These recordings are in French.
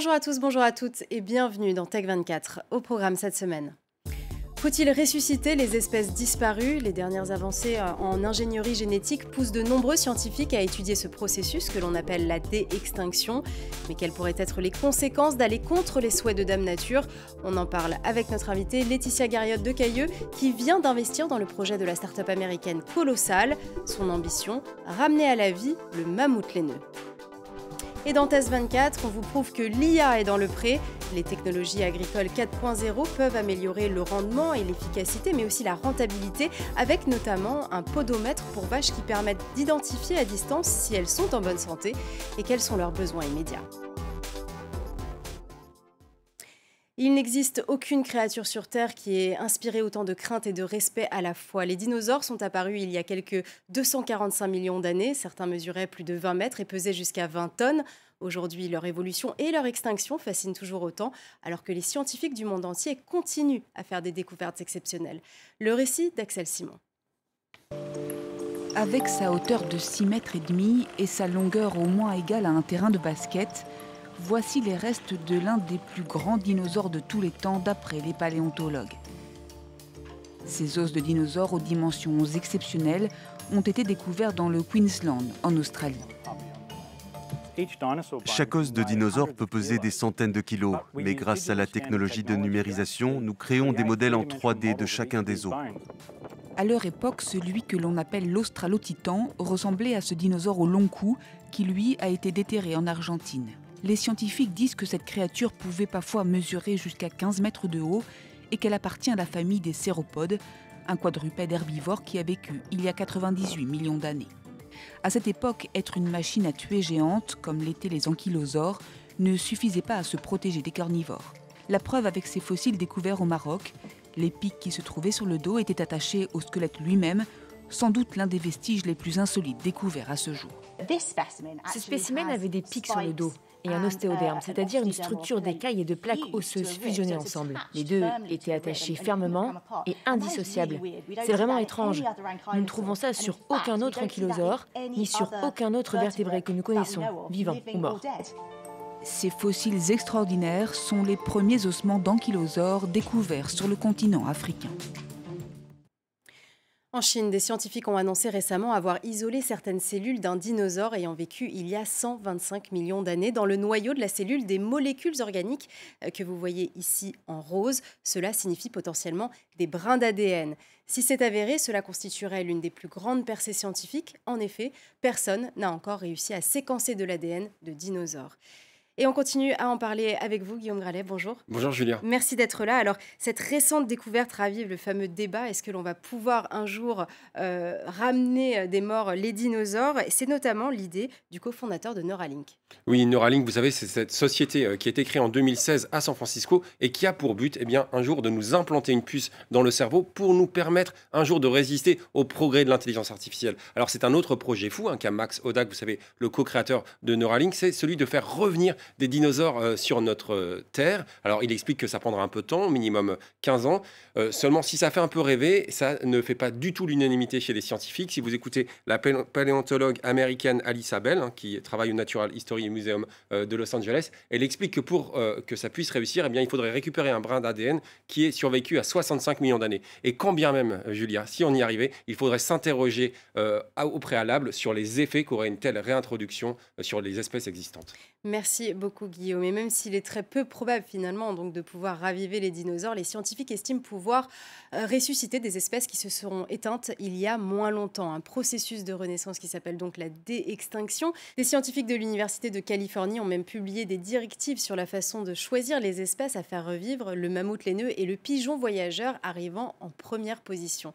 Bonjour à tous, bonjour à toutes et bienvenue dans Tech24 au programme cette semaine. Faut-il ressusciter les espèces disparues? Les dernières avancées euh, en ingénierie génétique poussent de nombreux scientifiques à étudier ce processus que l'on appelle la dé-extinction. Mais quelles pourraient être les conséquences d'aller contre les souhaits de Dame Nature? On en parle avec notre invitée Laetitia Garriotte de Cailleux qui vient d'investir dans le projet de la start-up américaine Colossal. Son ambition Ramener à la vie le mammouth laineux. Et dans Test 24, on vous prouve que l'IA est dans le pré. Les technologies agricoles 4.0 peuvent améliorer le rendement et l'efficacité, mais aussi la rentabilité, avec notamment un podomètre pour vaches qui permettent d'identifier à distance si elles sont en bonne santé et quels sont leurs besoins immédiats. Il n'existe aucune créature sur Terre qui ait inspiré autant de crainte et de respect à la fois. Les dinosaures sont apparus il y a quelques 245 millions d'années. Certains mesuraient plus de 20 mètres et pesaient jusqu'à 20 tonnes. Aujourd'hui, leur évolution et leur extinction fascinent toujours autant, alors que les scientifiques du monde entier continuent à faire des découvertes exceptionnelles. Le récit d'Axel Simon. Avec sa hauteur de 6 mètres et demi et sa longueur au moins égale à un terrain de basket, voici les restes de l'un des plus grands dinosaures de tous les temps d'après les paléontologues. Ces os de dinosaures aux dimensions exceptionnelles ont été découverts dans le Queensland, en Australie. Chaque os de dinosaure peut peser des centaines de kilos, mais grâce à la technologie de numérisation, nous créons des modèles en 3D de chacun des os. À leur époque, celui que l'on appelle l'Australotitan ressemblait à ce dinosaure au long cou qui, lui, a été déterré en Argentine. Les scientifiques disent que cette créature pouvait parfois mesurer jusqu'à 15 mètres de haut et qu'elle appartient à la famille des céropodes, un quadrupède herbivore qui a vécu il y a 98 millions d'années. À cette époque, être une machine à tuer géante, comme l'étaient les ankylosaures, ne suffisait pas à se protéger des carnivores. La preuve avec ces fossiles découverts au Maroc, les pics qui se trouvaient sur le dos étaient attachés au squelette lui-même, sans doute l'un des vestiges les plus insolites découverts à ce jour. Ce spécimen avait des pics sur le dos et un ostéoderme, c'est-à-dire une structure d'écailles et de plaques osseuses fusionnées ensemble. Les deux étaient attachés fermement et indissociables. C'est vraiment étrange. Nous ne trouvons ça sur aucun autre ankylosaure, ni sur aucun autre vertébré que nous connaissons, vivant ou mort. Ces fossiles extraordinaires sont les premiers ossements d'ankylosaures découverts sur le continent africain. En Chine, des scientifiques ont annoncé récemment avoir isolé certaines cellules d'un dinosaure ayant vécu il y a 125 millions d'années dans le noyau de la cellule des molécules organiques euh, que vous voyez ici en rose. Cela signifie potentiellement des brins d'ADN. Si c'est avéré, cela constituerait l'une des plus grandes percées scientifiques. En effet, personne n'a encore réussi à séquencer de l'ADN de dinosaures. Et on continue à en parler avec vous, Guillaume Gralet. Bonjour. Bonjour, Julien. Merci d'être là. Alors, cette récente découverte ravive le fameux débat. Est-ce que l'on va pouvoir un jour euh, ramener des morts les dinosaures? C'est notamment l'idée du cofondateur de Neuralink. Oui, Neuralink, vous savez, c'est cette société euh, qui a été créée en 2016 à San Francisco et qui a pour but, eh bien, un jour de nous implanter une puce dans le cerveau pour nous permettre un jour de résister au progrès de l'intelligence artificielle. Alors, c'est un autre projet fou hein, qu'a Max Odak, vous savez, le co-créateur de Neuralink, c'est celui de faire revenir des dinosaures euh, sur notre euh, Terre. Alors, il explique que ça prendra un peu de temps, minimum 15 ans. Euh, seulement, si ça fait un peu rêver, ça ne fait pas du tout l'unanimité chez les scientifiques. Si vous écoutez la paléontologue américaine Alice Abel, hein, qui travaille au Natural History Museum de Los Angeles, elle explique que pour que ça puisse réussir, eh bien, il faudrait récupérer un brin d'ADN qui est survécu à 65 millions d'années. Et quand bien même, Julia, si on y arrivait, il faudrait s'interroger au préalable sur les effets qu'aurait une telle réintroduction sur les espèces existantes. Merci beaucoup Guillaume. Et même s'il est très peu probable finalement donc de pouvoir raviver les dinosaures, les scientifiques estiment pouvoir euh, ressusciter des espèces qui se seront éteintes il y a moins longtemps. Un processus de renaissance qui s'appelle donc la dé-extinction. Des scientifiques de l'Université de Californie ont même publié des directives sur la façon de choisir les espèces à faire revivre, le mammouth laineux et le pigeon voyageur arrivant en première position.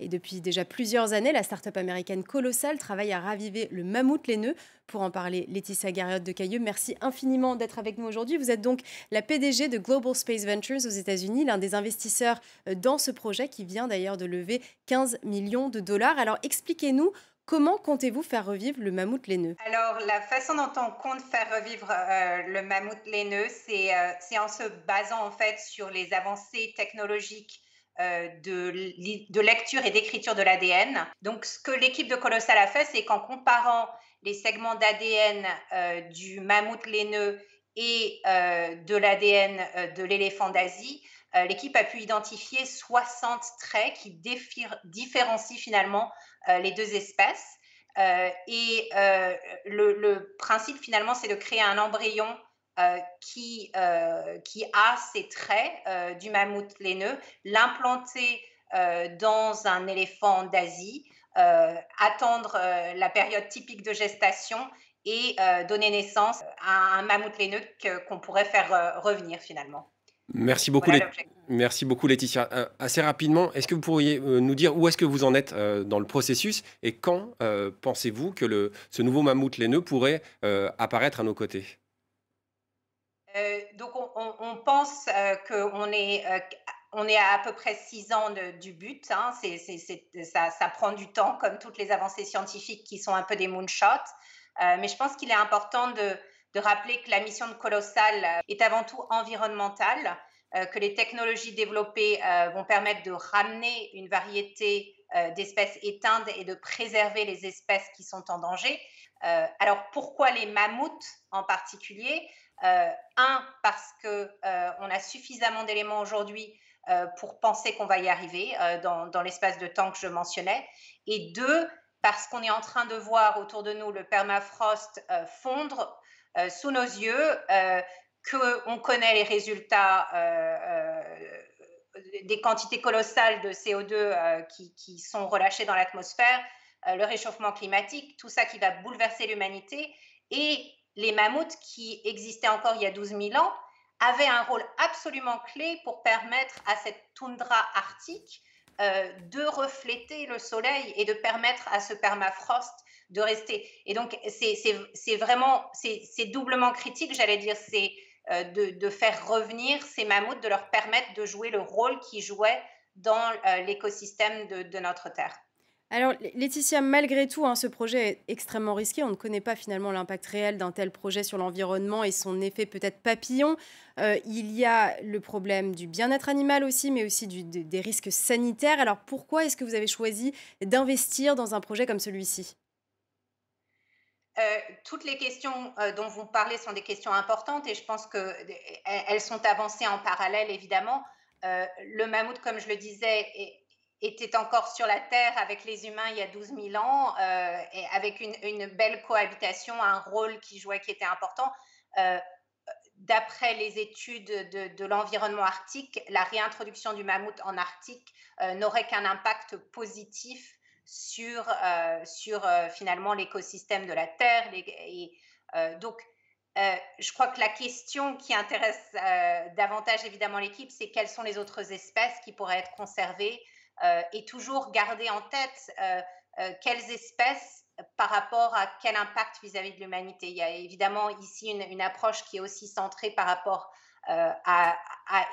Et depuis déjà plusieurs années, la start-up américaine Colossal travaille à raviver le mammouth laineux. Pour en parler, Laetitia Garriotte de Cailleux, merci infiniment d'être avec nous aujourd'hui. Vous êtes donc la PDG de Global Space Ventures aux États-Unis, l'un des investisseurs euh, dans ce projet qui vient d'ailleurs de lever 15 millions de dollars. Alors expliquez-nous Comment comptez-vous faire revivre le mammouth laineux Alors, la façon dont on compte faire revivre euh, le mammouth laineux, c'est en se basant en fait sur les avancées technologiques euh, de, lecture et d'écriture de l'ADN. Donc, ce que l'équipe de Colossal a fait, c'est qu'en comparant les segments d'ADN euh, du mammouth laineux et de l'ADN de l'éléphant d'Asie, l'équipe a pu identifier 60 traits qui différencient finalement les deux espèces. et le, principe finalement, c'est de créer un embryon qui, qui a ces traits du mammouth laineux, l'implanter dans un éléphant d'Asie, attendre la période typique de gestation et donner naissance à un mammouth laineux qu'on pourrait faire revenir finalement. Merci beaucoup, Merci beaucoup Laetitia. assez rapidement, est-ce que vous pourriez nous dire où est-ce que vous en êtes dans le processus et quand pensez-vous que le, ce nouveau mammouth laineux pourrait apparaître à nos côtés? Donc on, pense qu'on est on est à à peu près six ans du but. Hein. ça, prend du temps, comme toutes les avancées scientifiques qui sont un peu des moonshots. Euh, mais je pense qu'il est important de, rappeler que la mission de Colossal euh, est avant tout environnementale, euh, que les technologies développées vont permettre de ramener une variété d'espèces éteintes et de préserver les espèces qui sont en danger. alors pourquoi les mammouths en particulier? Un, parce qu'on a suffisamment d'éléments aujourd'hui euh, pour penser qu'on va y arriver euh, dans, l'espace de temps que je mentionnais. Et deux, parce qu'on est en train de voir autour de nous le permafrost euh, fondre sous nos yeux, qu'on connaît les résultats des quantités colossales de CO2 qui, qui, sont relâchées dans l'atmosphère, le réchauffement climatique, tout ça qui va bouleverser l'humanité, et les mammouths qui existaient encore il y a 12 000 ans, avait un rôle absolument clé pour permettre à cette toundra arctique euh, de refléter le soleil et de permettre à ce permafrost de rester. Et donc, c'est vraiment, c'est doublement critique, j'allais dire, c'est euh, de, faire revenir ces mammouths, de leur permettre de jouer le rôle qu'ils jouaient dans euh, l'écosystème de notre Terre. Alors, Laetitia, malgré tout, hein, ce projet est extrêmement risqué. On ne connaît pas finalement l'impact réel d'un tel projet sur l'environnement et son effet peut-être papillon. Euh, il y a le problème du bien-être animal aussi, mais aussi des risques sanitaires. Alors, pourquoi est-ce que vous avez choisi d'investir dans un projet comme celui-ci? Euh, toutes les questions euh, dont vous parlez sont des questions importantes et je pense qu'elles sont avancées en parallèle, évidemment. le mammouth, comme je le disais, est, était encore sur la Terre avec les humains il y a 12 000 ans, euh, et avec une, belle cohabitation, un rôle qui jouait qui était important. Euh, d'après les études de, l'environnement arctique, la réintroduction du mammouth en Arctique euh, n'aurait qu'un impact positif sur, sur finalement l'écosystème de la Terre. et, donc, je crois que la question qui intéresse davantage évidemment l'équipe, c'est quelles sont les autres espèces qui pourraient être conservées et toujours garder en tête euh, euh, quelles espèces par rapport à quel impact vis-à-vis de l'humanité. Il y a évidemment ici une, approche qui est aussi centrée par rapport à,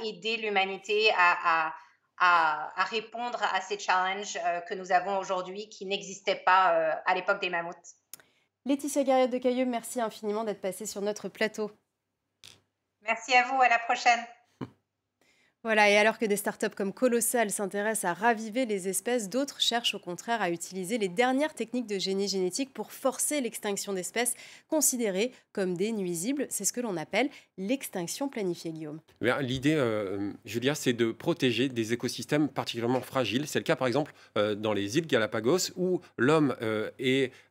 aider l'humanité à, à, répondre à ces challenges que nous avons aujourd'hui qui n'existaient pas à l'époque des mammouths. Laetitia Garriott de Cailleux, merci infiniment d'être passée sur notre plateau. Merci à vous, à la prochaine. Voilà, et alors que des startups comme Colossal s'intéressent à raviver les espèces, d'autres cherchent au contraire à utiliser les dernières techniques de génie génétique pour forcer l'extinction d'espèces considérées comme des nuisibles. C'est ce que l'on appelle l'extinction planifiée, Guillaume. Eh l'idée, euh, Julia, c'est de protéger des écosystèmes particulièrement fragiles. C'est le cas, par exemple, euh, dans les îles Galapagos, où l'homme euh,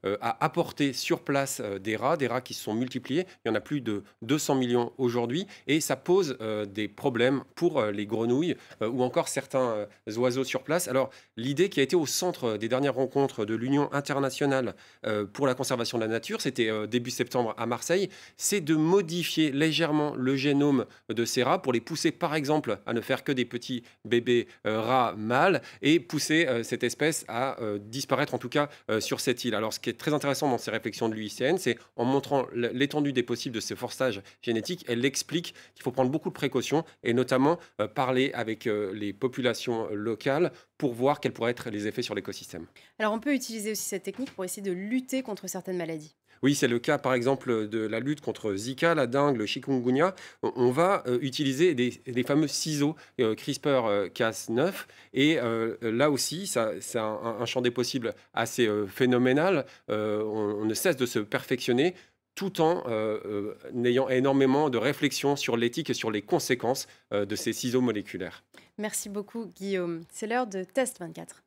a apporté sur place des rats, des rats qui se sont multipliés. Il y en a plus de 200 millions aujourd'hui, et ça pose des problèmes pour les les grenouilles euh, ou encore certains euh, oiseaux sur place. Alors, l'idée qui a été au centre des dernières rencontres de l'Union internationale euh, pour la conservation de la nature, c'était début septembre à Marseille, c'est de modifier légèrement le génome de ces rats pour les pousser, par exemple, à ne faire que des petits bébés rats mâles et pousser cette espèce à disparaître, en tout cas, sur cette île. Alors, ce qui est très intéressant dans ces réflexions de l'UICN, c'est en montrant l'étendue des possibles de ce forçage génétique, elle explique qu'il faut prendre beaucoup de précautions et notamment parler avec euh, les populations locales pour voir quels pourraient être les effets sur l'écosystème. Alors on peut utiliser aussi cette technique pour essayer de lutter contre certaines maladies. Oui, c'est le cas par exemple de la lutte contre Zika, la dengue, le chikungunya. On va euh, utiliser des, fameux ciseaux euh, CRISPR-Cas9 et là aussi, c'est un, champ des possibles assez phénoménal. on, ne cesse de se perfectionner tout en ayant énormément de réflexion sur l'éthique et sur les conséquences de ces ciseaux moléculaires. Merci beaucoup Guillaume. C'est l'heure de Test 24.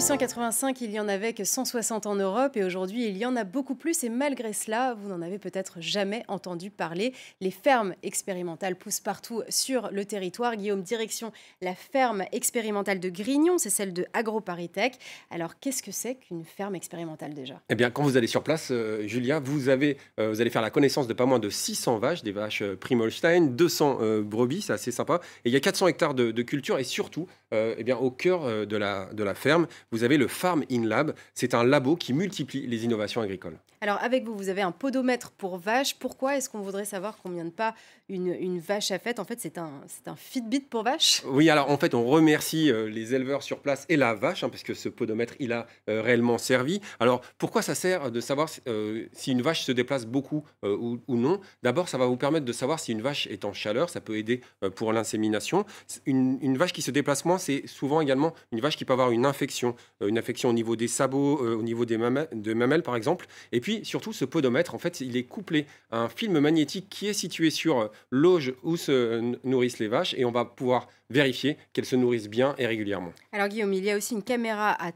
1885, il y en avait que 160 en Europe et aujourd'hui, il y en a beaucoup plus et malgré cela, vous n'en avez peut-être jamais entendu parler. Les fermes expérimentales poussent partout sur le territoire. Guillaume, direction la ferme expérimentale de Grignon, c'est celle de AgroParisTech. Alors, qu'est-ce que c'est qu'une ferme expérimentale déjà? Eh bien, quand vous allez sur place, euh, Julia, euh, vous allez faire la connaissance de pas moins de 600 vaches, des vaches euh, Primolstein, 200 brebis, c'est assez sympa. Et il y a 400 hectares de, de culture et surtout, eh bien, au cœur de la, de la ferme, vous avez le Farm In Lab. C'est un labo qui multiplie les innovations agricoles. Alors avec vous, vous avez un podomètre pour vache. Pourquoi est-ce qu'on voudrait savoir combien de pas une, vache a fait En fait, c'est un, un Fitbit pour vache Oui, alors en fait, on remercie euh, les éleveurs sur place et la vache, hein, parce que ce podomètre, il a euh, réellement servi. Alors pourquoi ça sert de savoir euh, si une vache se déplace beaucoup ou, non? D'abord, ça va vous permettre de savoir si une vache est en chaleur. Ça peut aider pour l'insémination. Une, vache qui se déplace moins, c'est souvent également une vache qui peut avoir une infection, une infection au niveau des sabots, au niveau des mamelles, de mamelles par exemple. Et puis surtout, ce podomètre, en fait, il est couplé à un film magnétique qui est situé sur l'auge où se nourrissent les vaches et on va pouvoir vérifier qu'elles se nourrissent bien et régulièrement. Alors Guillaume, il y a aussi une caméra à,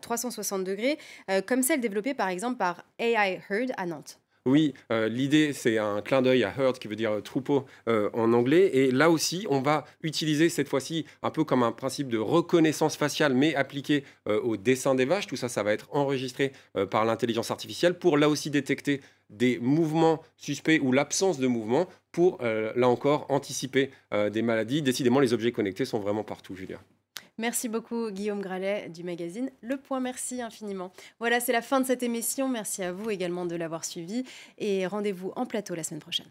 360 degrés, euh, comme celle développée par exemple par AI Herd à Nantes. Oui, euh, l'idée, c'est un clin d'œil à herd, qui veut dire troupeau euh, en anglais. Et là aussi, on va utiliser cette fois-ci un peu comme un principe de reconnaissance faciale, mais appliqué au dessin des vaches. Tout ça, ça va être enregistré par l'intelligence artificielle pour là aussi détecter des mouvements suspects ou l'absence de mouvement pour, là encore, anticiper des maladies. Décidément, les objets connectés sont vraiment partout, Julia. Merci beaucoup Guillaume Gralet du magazine Le Point. Merci infiniment. Voilà, c'est la fin de cette émission. Merci à vous également de l'avoir suivi et rendez-vous en plateau la semaine prochaine.